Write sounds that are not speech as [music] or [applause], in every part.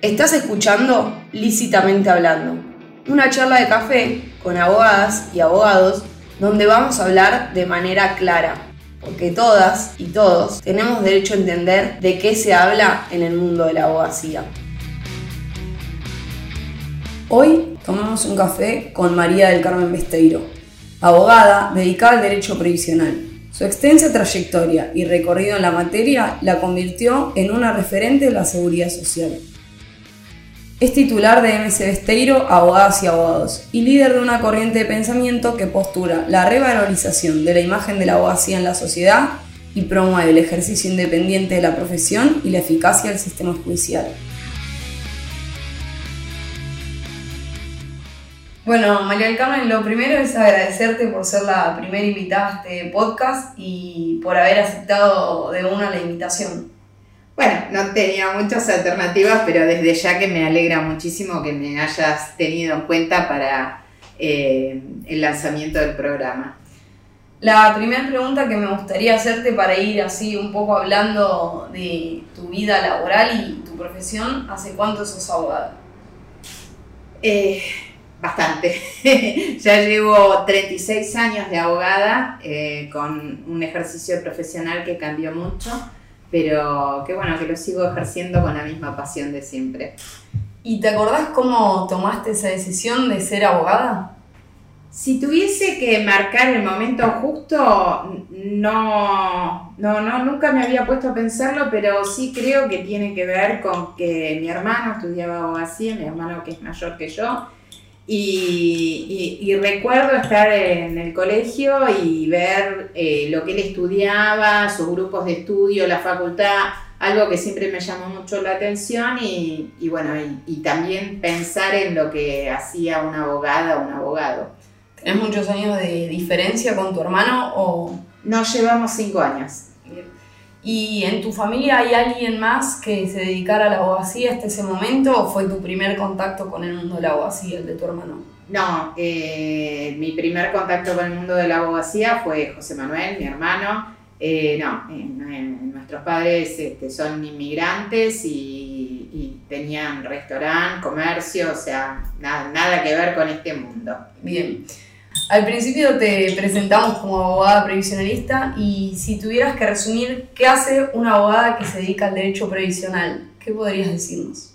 Estás escuchando Lícitamente Hablando, una charla de café con abogadas y abogados donde vamos a hablar de manera clara, porque todas y todos tenemos derecho a entender de qué se habla en el mundo de la abogacía. Hoy tomamos un café con María del Carmen Besteiro, abogada dedicada al derecho previsional. Su extensa trayectoria y recorrido en la materia la convirtió en una referente de la seguridad social. Es titular de MC Besteiro, Abogadas y Abogados, y líder de una corriente de pensamiento que postura la revalorización de la imagen de la abogacía en la sociedad y promueve el ejercicio independiente de la profesión y la eficacia del sistema judicial. Bueno, María del Carmen, lo primero es agradecerte por ser la primera invitada a este podcast y por haber aceptado de una la invitación. Bueno, no tenía muchas alternativas, pero desde ya que me alegra muchísimo que me hayas tenido en cuenta para eh, el lanzamiento del programa. La primera pregunta que me gustaría hacerte para ir así un poco hablando de tu vida laboral y tu profesión, ¿hace cuánto sos abogada? Eh, bastante. [laughs] ya llevo 36 años de abogada eh, con un ejercicio profesional que cambió mucho pero qué bueno que lo sigo ejerciendo con la misma pasión de siempre. ¿Y te acordás cómo tomaste esa decisión de ser abogada? Si tuviese que marcar el momento justo, no, no, no, nunca me había puesto a pensarlo, pero sí creo que tiene que ver con que mi hermano estudiaba abogacía, mi hermano que es mayor que yo, y, recuerdo estar en el colegio y ver eh, lo que él estudiaba, sus grupos de estudio, la facultad, algo que siempre me llamó mucho la atención y, bueno, y, también pensar en lo que hacía una abogada o un abogado. ¿Tenés muchos años de diferencia con tu hermano o...? Nos llevamos cinco años. ¿Y en tu familia hay alguien más que se dedicara a la abogacía hasta ese momento o fue tu primer contacto con el mundo de la abogacía, el de tu hermano? No, eh, mi primer contacto con el mundo de la abogacía fue José Manuel, mi hermano. Eh, no, nuestros padres este, son inmigrantes y, y tenían restaurante, comercio, o sea, nada, nada que ver con este mundo. Bien. Al principio te presentamos como abogada previsionalista y si tuvieras que resumir qué hace una abogada que se dedica al derecho previsional, ¿qué podrías decirnos?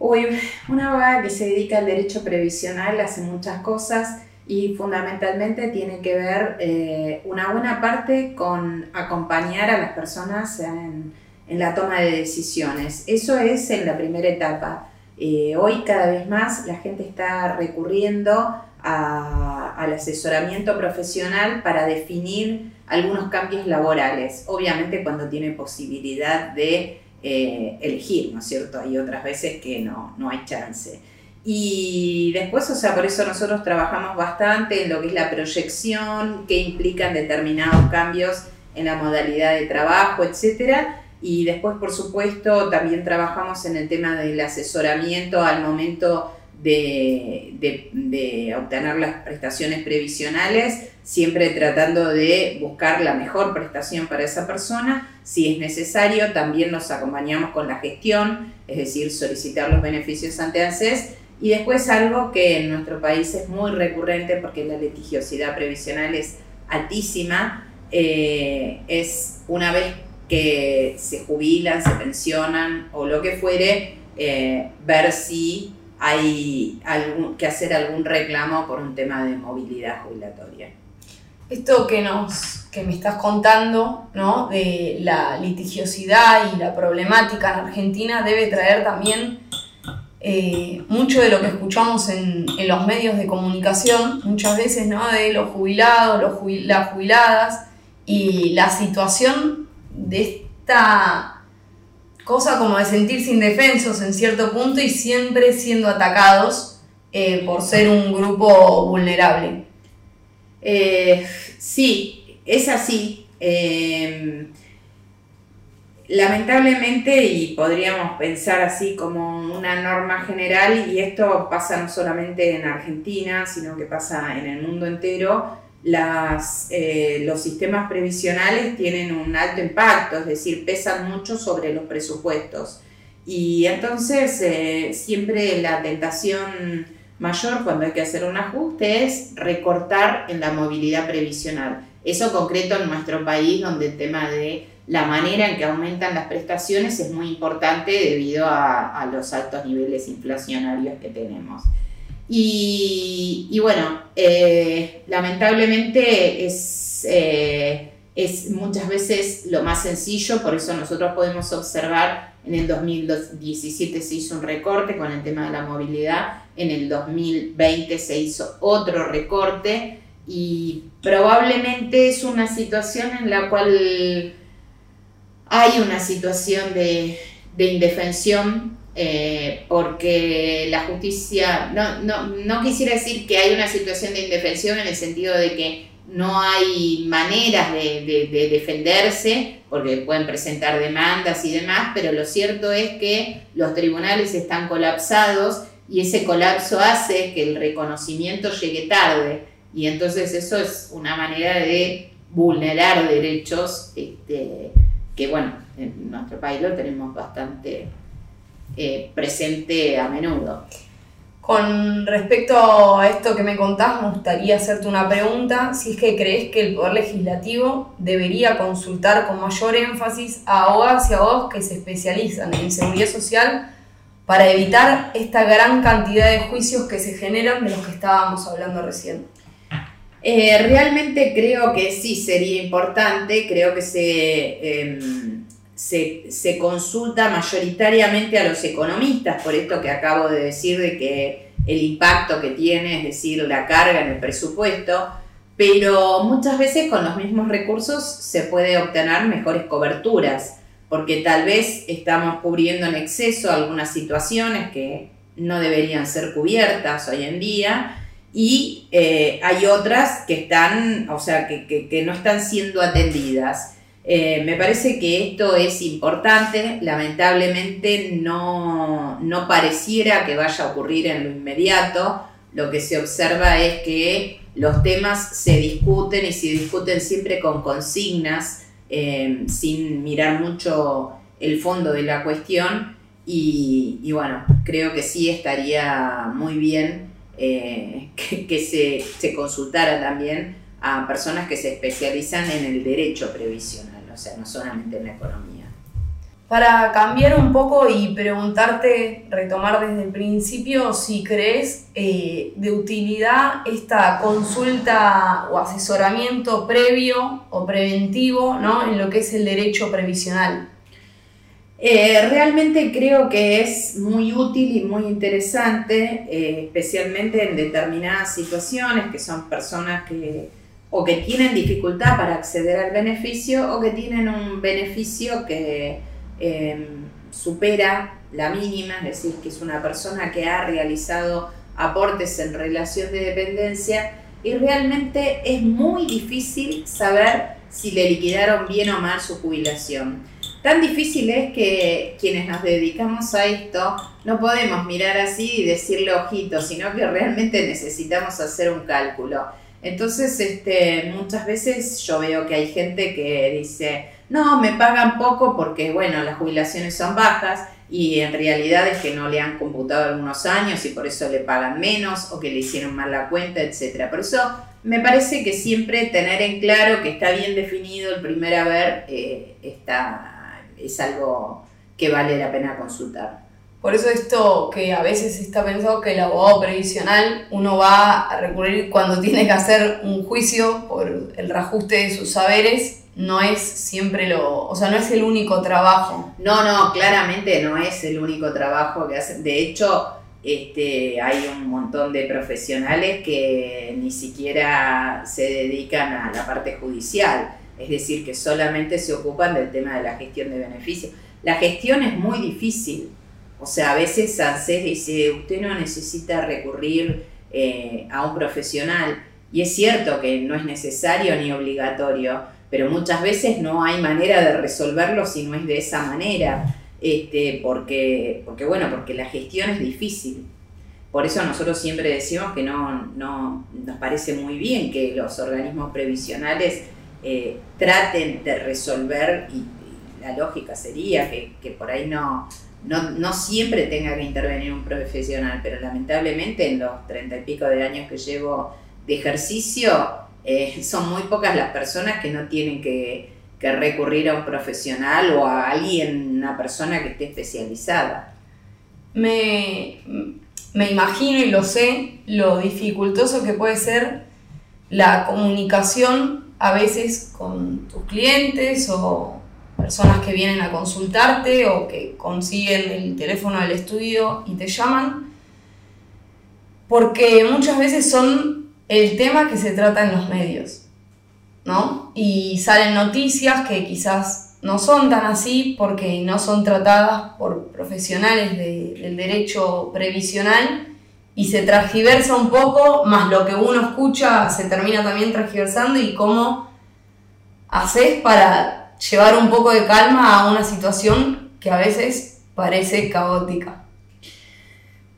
Uy, una abogada que se dedica al derecho previsional hace muchas cosas y fundamentalmente tiene que ver eh, una buena parte con acompañar a las personas en, la toma de decisiones. Eso es en la primera etapa. Eh, hoy cada vez más la gente está recurriendo al asesoramiento profesional para definir algunos cambios laborales, obviamente cuando tiene posibilidad de eh, elegir, ¿no es cierto? Hay otras veces que no, no hay chance. Y después, o sea, por eso nosotros trabajamos bastante en lo que es la proyección, que implican determinados cambios en la modalidad de trabajo, etcétera. Y después, por supuesto, también trabajamos en el tema del asesoramiento al momento de, obtener las prestaciones previsionales, siempre tratando de buscar la mejor prestación para esa persona. Si es necesario, también nos acompañamos con la gestión, es decir, solicitar los beneficios ante ANSES. Y después algo que en nuestro país es muy recurrente porque la litigiosidad previsional es altísima, eh, es una vez que se jubilan, se pensionan o lo que fuere, eh, ver si hay que hacer algún reclamo por un tema de movilidad jubilatoria. Esto que, nos, que me estás contando, ¿no? de la litigiosidad y la problemática en Argentina, debe traer también eh, mucho de lo que escuchamos en, en, los medios de comunicación, muchas veces, ¿no? de los jubilados, los las jubiladas, y la situación de esta cosa como de sentirse indefensos en cierto punto y siempre siendo atacados eh, por ser un grupo vulnerable. Eh, sí, es así. Em, lamentablemente, y podríamos pensar así como una norma general, y esto pasa no solamente en Argentina, sino que pasa en el mundo entero, las, eh, los sistemas previsionales tienen un alto impacto, es decir, pesan mucho sobre los presupuestos. Y entonces eh, siempre la tentación mayor cuando hay que hacer un ajuste es recortar en la movilidad previsional. Eso concreto en nuestro país, donde el tema de la manera en que aumentan las prestaciones es muy importante debido a, los altos niveles inflacionarios que tenemos. Y, bueno, eh, lamentablemente es, eh, es muchas veces lo más sencillo, por eso nosotros podemos observar en el 2017 se hizo un recorte con el tema de la movilidad, en el 2020 se hizo otro recorte y probablemente es una situación en la cual hay una situación de, indefensión eh, porque la justicia, no, no, quisiera decir que hay una situación de indefensión en el sentido de que no hay maneras de, defenderse, porque pueden presentar demandas y demás, pero lo cierto es que los tribunales están colapsados y ese colapso hace que el reconocimiento llegue tarde. Y entonces eso es una manera de vulnerar derechos este, que bueno, en nuestro país lo tenemos bastante eh, presente a menudo. Con respecto a esto que me contás, me gustaría hacerte una pregunta, si es que crees que el Poder Legislativo debería consultar con mayor énfasis a abogados y abogados que se especializan en seguridad social para evitar esta gran cantidad de juicios que se generan de los que estábamos hablando recién. Eh, realmente creo que sí sería importante, creo que em, se, consulta mayoritariamente a los economistas, por esto que acabo de decir de que el impacto que tiene, es decir, la carga en el presupuesto, pero muchas veces con los mismos recursos se puede obtener mejores coberturas, porque tal vez estamos cubriendo en exceso algunas situaciones que no deberían ser cubiertas hoy en día y eh, hay otras que están, o sea, que, no están siendo atendidas. Eh, me parece que esto es importante, lamentablemente no, no pareciera que vaya a ocurrir en lo inmediato, lo que se observa es que los temas se discuten y se discuten siempre con consignas, eh, sin mirar mucho el fondo de la cuestión. Y, bueno, creo que sí estaría muy bien eh, [laughs] que, se, consultara también a personas que se especializan en el derecho previsional, o sea, no solamente en la economía. Para cambiar un poco y preguntarte, retomar desde el principio, si crees eh, de utilidad esta consulta o asesoramiento previo o preventivo ¿no? en lo que es el derecho previsional. Eh, realmente creo que es muy útil y muy interesante, eh, especialmente en determinadas situaciones que son personas que o que tienen dificultad para acceder al beneficio o que tienen un beneficio que em, supera la mínima, es decir, que es una persona que ha realizado aportes en relación de dependencia y realmente es muy difícil saber si le liquidaron bien o mal su jubilación. Tan difícil es que quienes nos dedicamos a esto no podemos mirar así y decirle ojito, sino que realmente necesitamos hacer un cálculo. Entonces, este, muchas veces yo veo que hay gente que dice, no, me pagan poco porque, bueno, las jubilaciones son bajas y en realidad es que no le han computado algunos años y por eso le pagan menos o que le hicieron mal la cuenta, etc. Por eso me parece que siempre tener en claro que está bien definido el primer haber eh, está es algo que vale la pena consultar. Por eso esto que a veces está pensado que el abogado previsional uno va a recurrir cuando [laughs] tiene que hacer un juicio por el reajuste de sus saberes, no es siempre lo, o sea, no es el único trabajo. No, no, claramente no es el único trabajo que hacen. De hecho, este, hay un montón de profesionales que ni siquiera se dedican a la parte judicial es decir, que solamente se ocupan del tema de la gestión de beneficios. La gestión es muy difícil, o sea, a veces ANSES dice, usted no necesita recurrir eh, a un profesional, y es cierto que no es necesario ni obligatorio, pero muchas veces no hay manera de resolverlo si no es de esa manera, este, porque, porque, bueno, porque la gestión es difícil. Por eso nosotros siempre decimos que no, no nos parece muy bien que los organismos previsionales eh, traten de resolver la lógica sería que, que por ahí no, no, no, siempre tenga que intervenir un profesional, pero lamentablemente en los treinta y pico de años que llevo de ejercicio, eh, [laughs] son muy pocas las personas que no tienen que, que recurrir a un profesional o a alguien, una persona que esté especializada. Me, me imagino y lo sé lo dificultoso que puede ser la comunicación a veces con tus clientes o personas que vienen a consultarte o que consiguen el teléfono del estudio y te llaman, porque muchas veces son el tema que se trata en los medios, ¿no? Y salen noticias que quizás no son tan así porque no son tratadas por profesionales del derecho previsional y se transgiversa un poco, más lo que uno escucha se termina también transgiversando y cómo haces para llevar un poco de calma a una situación que a veces parece caótica.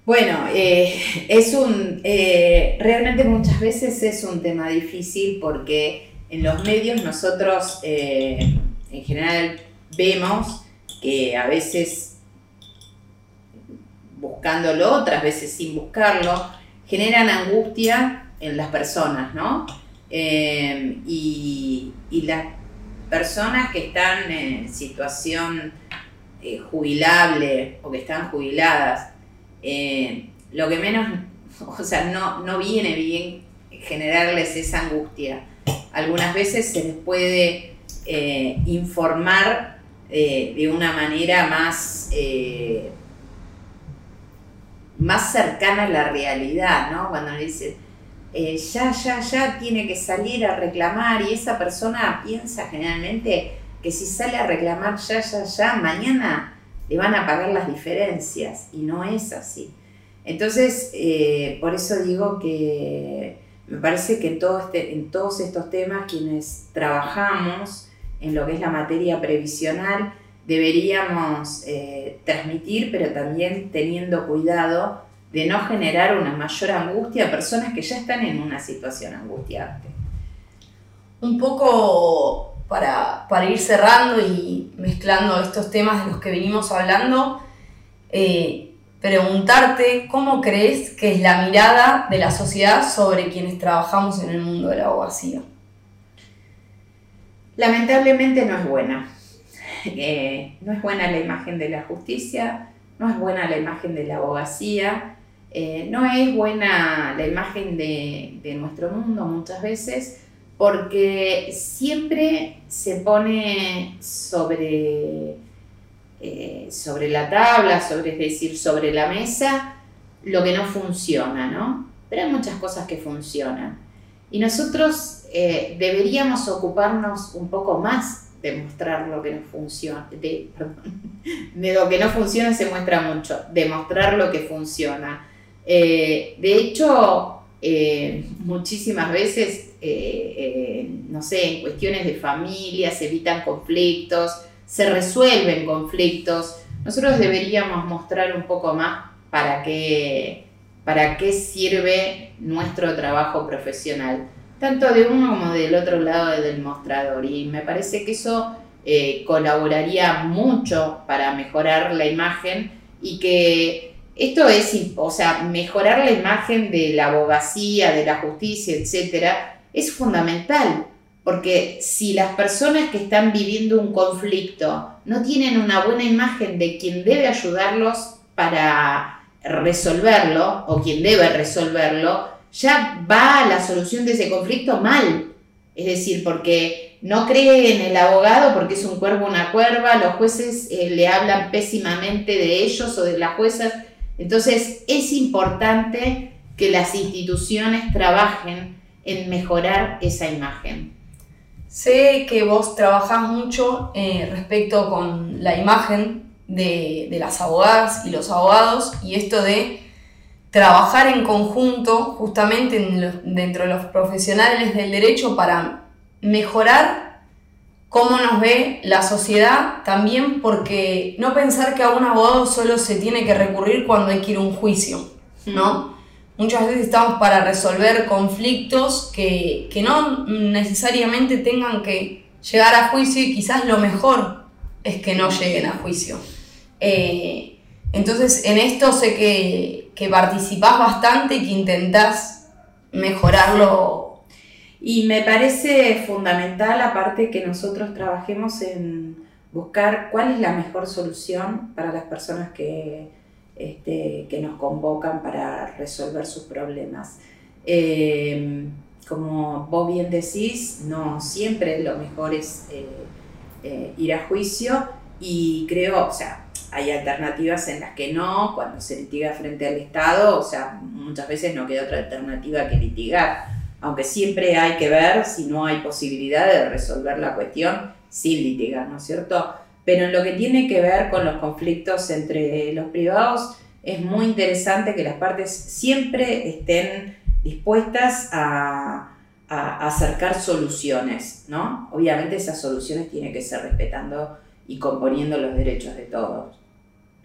Bueno, eh, es un, eh, realmente muchas veces es un tema difícil porque en los medios nosotros eh, en general vemos que a veces buscándolo, otras veces sin buscarlo, generan angustia en las personas, ¿no? Y, las personas que están en situación eh, jubilable o que están jubiladas, eh, lo que menos, [laughs] o sea, no, no viene bien generarles esa angustia. Algunas veces se les puede informar de una manera más más cercana a la realidad, ¿no? Cuando le dice, eh, ya, ya, ya tiene que salir a reclamar y esa persona piensa generalmente que si sale a reclamar ya, ya, ya, mañana le van a pagar las diferencias y no es así. Entonces, eh, por eso digo que me parece que en, este, en todos estos temas quienes trabajamos en lo que es la materia previsional, deberíamos eh, transmitir, pero también teniendo cuidado de no generar una mayor angustia a personas que ya están en una situación angustiante. Un poco para, ir cerrando y mezclando estos temas de los que venimos hablando, eh, preguntarte cómo crees que es la mirada de la sociedad sobre quienes trabajamos en el mundo de la abogacía. Lamentablemente no es buena eh, no es buena la imagen de la justicia, no es buena la imagen de la abogacía, eh, no es buena la imagen de, nuestro mundo muchas veces, porque siempre se pone sobre, eh, sobre la tabla, sobre, es decir, sobre la mesa, lo que no funciona, ¿no? Pero hay muchas cosas que funcionan. Y nosotros deberíamos ocuparnos un poco más demostrar lo que no funciona, de, [laughs] de lo que no funciona se muestra mucho, demostrar lo que funciona. Eh, de hecho, eh, muchísimas veces, eh, no sé, en cuestiones de familia se evitan conflictos, se resuelven conflictos. Nosotros deberíamos mostrar un poco más para qué, para qué sirve nuestro trabajo profesional tanto de uno como del otro lado del mostrador. Y me parece que eso colaboraría mucho para mejorar la imagen y que esto es, o sea, mejorar la imagen de la abogacía, de la justicia, etcétera, es fundamental. Porque si las personas que están viviendo un conflicto no tienen una buena imagen de quien debe ayudarlos para resolverlo o quien debe resolverlo, ya va la solución de ese conflicto mal. Es decir, porque no cree en el abogado porque es un cuervo una cuerva, los jueces eh, le hablan pésimamente de ellos o de las juezas. Entonces es importante que las instituciones trabajen en mejorar esa imagen. Sé que vos trabajás mucho eh, respecto con la imagen de, de las abogadas y los abogados y esto de trabajar en conjunto justamente dentro de los profesionales del derecho para mejorar cómo nos ve la sociedad, también porque no pensar que a un abogado solo se tiene que recurrir cuando hay que ir a un juicio, ¿no? Muchas veces estamos para resolver conflictos que, que no necesariamente tengan que llegar a juicio y quizás lo mejor es que no lleguen a juicio. Eh, entonces, en esto sé que, que participás bastante y que intentás mejorarlo. Y me parece fundamental, aparte, que nosotros trabajemos en buscar cuál es la mejor solución para las personas que, este, que nos convocan para resolver sus problemas. Eh, como vos bien decís, no siempre lo mejor es eh, eh, ir a juicio y creo, o sea, hay alternativas en las que no, cuando se litiga frente al Estado, o sea, muchas veces no queda otra alternativa que litigar, aunque siempre hay que ver si no hay posibilidad de resolver la cuestión sin litigar, ¿no es cierto? Pero en lo que tiene que ver con los conflictos entre los privados, es muy interesante que las partes siempre estén dispuestas a, acercar soluciones, ¿no? Obviamente esas soluciones tienen que ser respetando y componiendo los derechos de todos.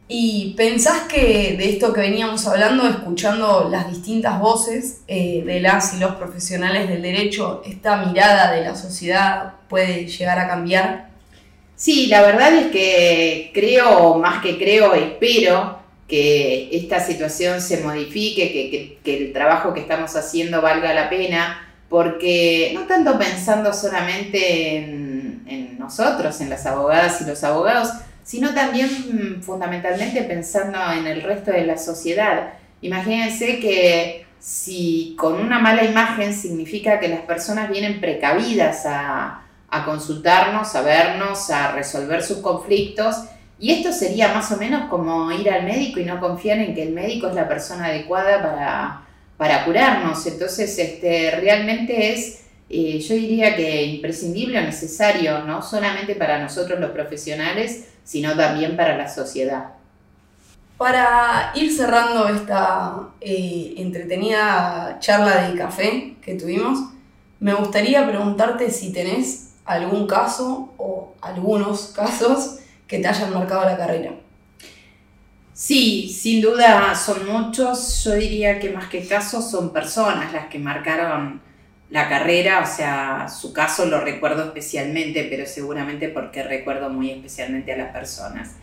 ¿Y pensás que de esto que veníamos hablando, escuchando las distintas voces eh, de las y los profesionales del derecho, esta mirada de la sociedad puede llegar a cambiar? Sí, la verdad es que creo, más que creo, espero que esta situación se modifique, que, el trabajo que estamos haciendo valga la pena, porque no tanto pensando solamente en, en nosotros, en las abogadas y los abogados, sino también mm, fundamentalmente pensando en el resto de la sociedad. Imagínense que si con una mala imagen significa que las personas vienen precavidas a, a consultarnos, a vernos, a resolver sus conflictos, y esto sería más o menos como ir al médico y no confiar en que el médico es la persona adecuada para, para curarnos. Entonces, este, realmente es, eh, yo diría que imprescindible o necesario, no solamente para nosotros los profesionales, sino también para la sociedad. Para ir cerrando esta eh, entretenida charla de café que tuvimos, me gustaría preguntarte si tenés algún caso o algunos casos que te hayan marcado la carrera. Sí, sin duda son muchos. Yo diría que más que casos son personas las que marcaron la carrera. O sea, su caso lo recuerdo especialmente, pero seguramente porque recuerdo muy especialmente a las personas.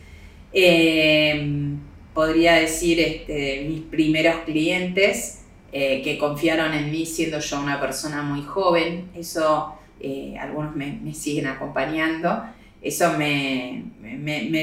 Eh, podría decir este, mis primeros clientes eh, que confiaron en mí siendo yo una persona muy joven. Eso eh, algunos me, me siguen acompañando eso me,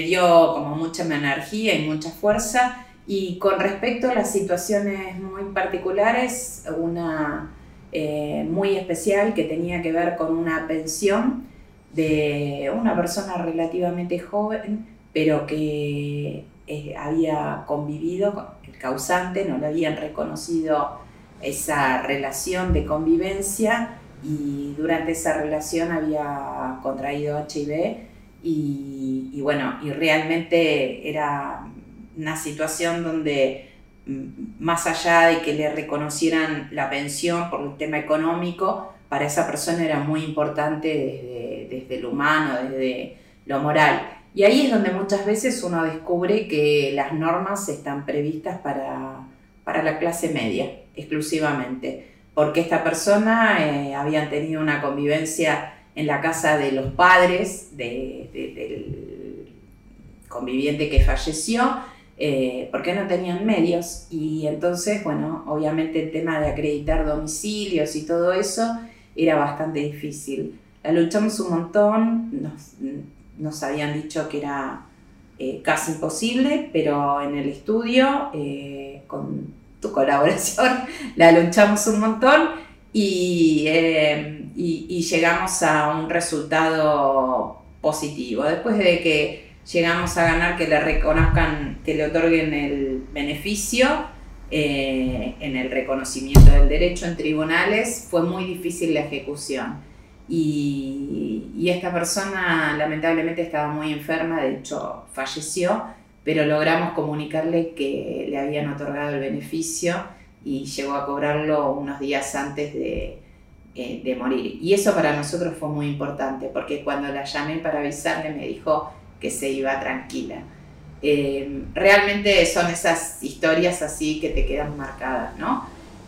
dio como mucha energía y mucha fuerza. Y con respecto a las situaciones muy particulares, una eh, muy especial que tenía que ver con una pensión de una persona relativamente joven, pero que eh, había convivido con el causante, no le habían reconocido esa relación de convivencia y durante esa relación había contraído HIV y, bueno, y realmente era una situación donde más allá de que le reconocieran la pensión por el tema económico, para esa persona era muy importante desde, desde lo humano, desde lo moral. Y ahí es donde muchas veces uno descubre que las normas están previstas para, para la clase media exclusivamente, porque esta persona eh, había tenido una convivencia en la casa de los padres del conviviente que falleció, eh, porque no tenían medios. Y entonces, bueno, obviamente el tema de acreditar domicilios y todo eso era bastante difícil. La luchamos un montón, nos, habían dicho que era eh, casi imposible, pero en el estudio, eh, con tu [laughs] colaboración, la luchamos un montón eh, y, y, llegamos a un resultado positivo. Después de que llegamos a ganar que le reconozcan, que le otorguen el beneficio eh, en el reconocimiento del derecho en tribunales, fue muy difícil la ejecución. Y, esta persona lamentablemente estaba muy enferma, de hecho falleció, pero logramos comunicarle que le habían otorgado el beneficio y llegó a cobrarlo unos días antes de, eh, de, morir. Y eso para nosotros fue muy importante, porque cuando la llamé para avisarle me dijo que se iba tranquila. Eh, realmente son esas historias así que te quedan marcadas, ¿no?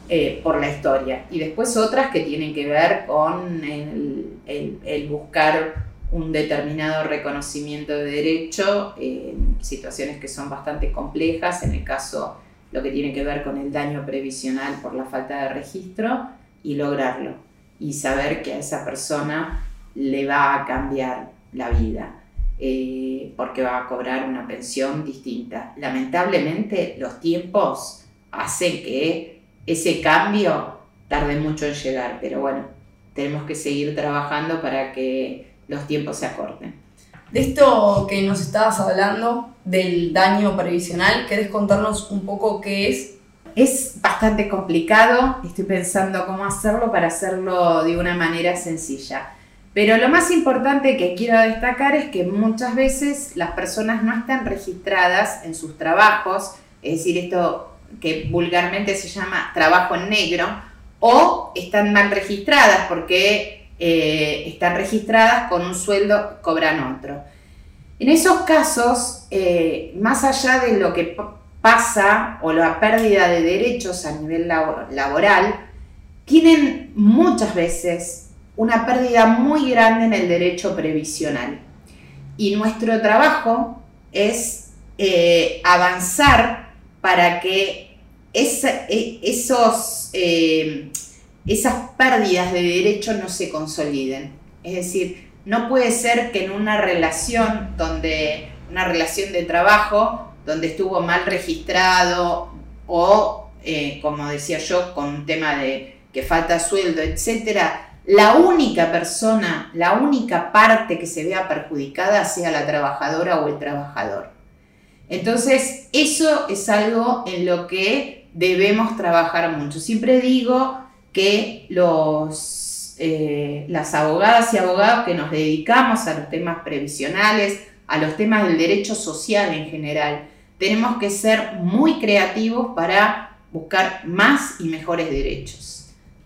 Eh, por la historia. Y después otras que tienen que ver con el, el, buscar un determinado reconocimiento de derecho en situaciones que son bastante complejas, en el caso lo que tiene que ver con el daño previsional por la falta de registro, y lograrlo, y saber que a esa persona le va a cambiar la vida, eh, porque va a cobrar una pensión distinta. Lamentablemente los tiempos hacen que ese cambio tarde mucho en llegar, pero bueno, tenemos que seguir trabajando para que los tiempos se acorten. De esto que nos estabas hablando, del daño previsional, ¿querés contarnos un poco qué es? Es bastante complicado, estoy pensando cómo hacerlo para hacerlo de una manera sencilla. Pero lo más importante que quiero destacar es que muchas veces las personas no están registradas en sus trabajos, es decir, esto que vulgarmente se llama trabajo en negro, o están mal registradas porque eh, están registradas con un sueldo, cobran otro. En esos casos, eh, más allá de lo que pasa o la pérdida de derechos a nivel laboral, tienen muchas veces una pérdida muy grande en el derecho previsional. Y nuestro trabajo es eh, avanzar para que e, esos, eh, esas pérdidas de derecho no se consoliden. Es decir, no puede ser que en una relación donde una relación de trabajo donde estuvo mal registrado o, eh, como decía yo, con un tema de que falta sueldo, etcétera, la única persona, la única parte que se vea perjudicada sea la trabajadora o el trabajador. Entonces, eso es algo en lo que debemos trabajar mucho. Siempre digo que los, eh, las abogadas y abogados que nos dedicamos a los temas previsionales, a los temas del derecho social en general, tenemos que ser muy creativos para buscar más y mejores derechos.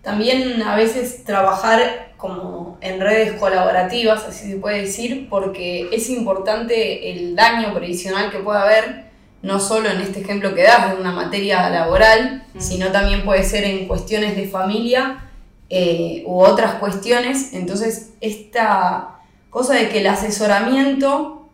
También a veces trabajar como en redes colaborativas, así se puede decir, porque es importante el daño previsional que pueda haber, no solo en este ejemplo que das de una materia laboral, sino también puede ser en cuestiones de familia eh, u otras cuestiones. Entonces, esta cosa de que el asesoramiento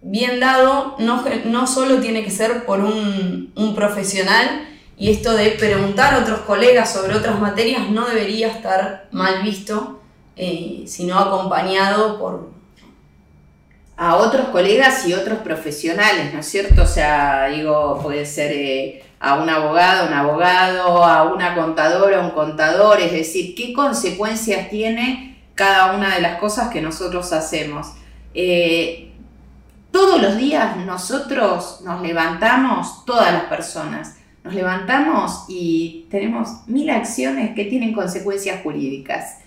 bien dado no, no solo tiene que ser por un, un profesional, y esto de preguntar a otros colegas sobre otras materias no debería estar mal visto, eh, sino acompañado por... A otros colegas y otros profesionales, ¿no es cierto? O sea, digo, puede ser eh, a un abogado, un abogado, a una contadora, un contador, es decir, qué consecuencias tiene cada una de las cosas que nosotros hacemos. Eh, todos los días nosotros nos levantamos, todas las personas, nos levantamos y tenemos mil acciones que tienen consecuencias jurídicas.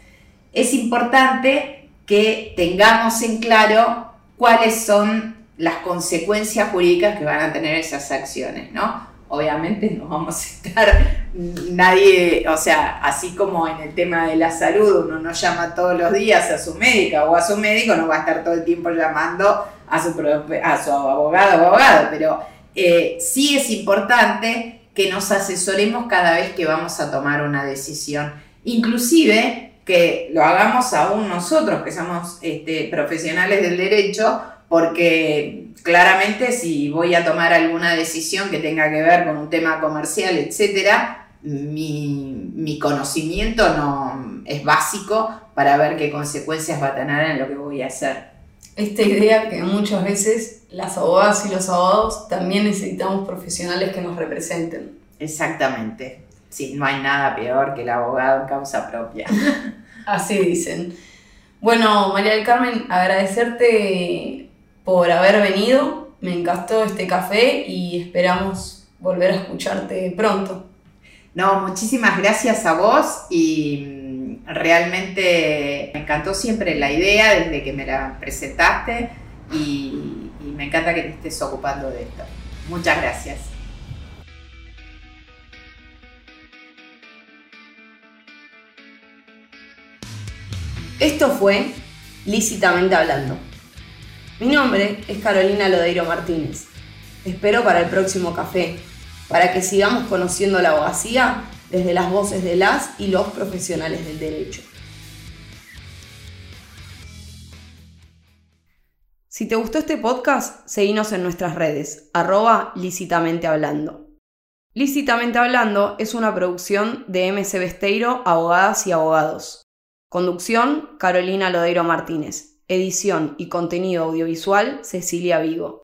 Es importante que tengamos en claro cuáles son las consecuencias jurídicas que van a tener esas acciones, ¿no? Obviamente no vamos a estar nadie, o sea, así como en el tema de la salud uno no llama todos los días a su médica o a su médico, no va a estar todo el tiempo llamando a su, a su abogado o abogado, pero eh, sí es importante que nos asesoremos cada vez que vamos a tomar una decisión. Inclusive que lo hagamos aún nosotros, que somos este, profesionales del derecho, porque claramente si voy a tomar alguna decisión que tenga que ver con un tema comercial, etcétera, mi, mi conocimiento no es básico para ver qué consecuencias va a tener en lo que voy a hacer esta idea que muchas veces las abogadas y los abogados también necesitamos profesionales que nos representen. Exactamente. Sí, no hay nada peor que el abogado en causa propia. [laughs] Así dicen. Bueno, María del Carmen, agradecerte por haber venido. Me encantó este café y esperamos volver a escucharte pronto. No, muchísimas gracias a vos y realmente me encantó siempre la idea desde que me la presentaste y, me encanta que te estés ocupando de esto. Muchas gracias. Esto fue Lícitamente Hablando. Mi nombre es Carolina Lodeiro Martínez. espero para el próximo café, para que sigamos conociendo la abogacía desde las voces de las y los profesionales del derecho. Si te gustó este podcast, seguinos en nuestras redes, arroba lícitamente hablando. Lícitamente hablando es una producción de MC Besteiro, Abogadas y Abogados. Conducción, Carolina Lodeiro Martínez. Edición y contenido audiovisual, Cecilia Vigo.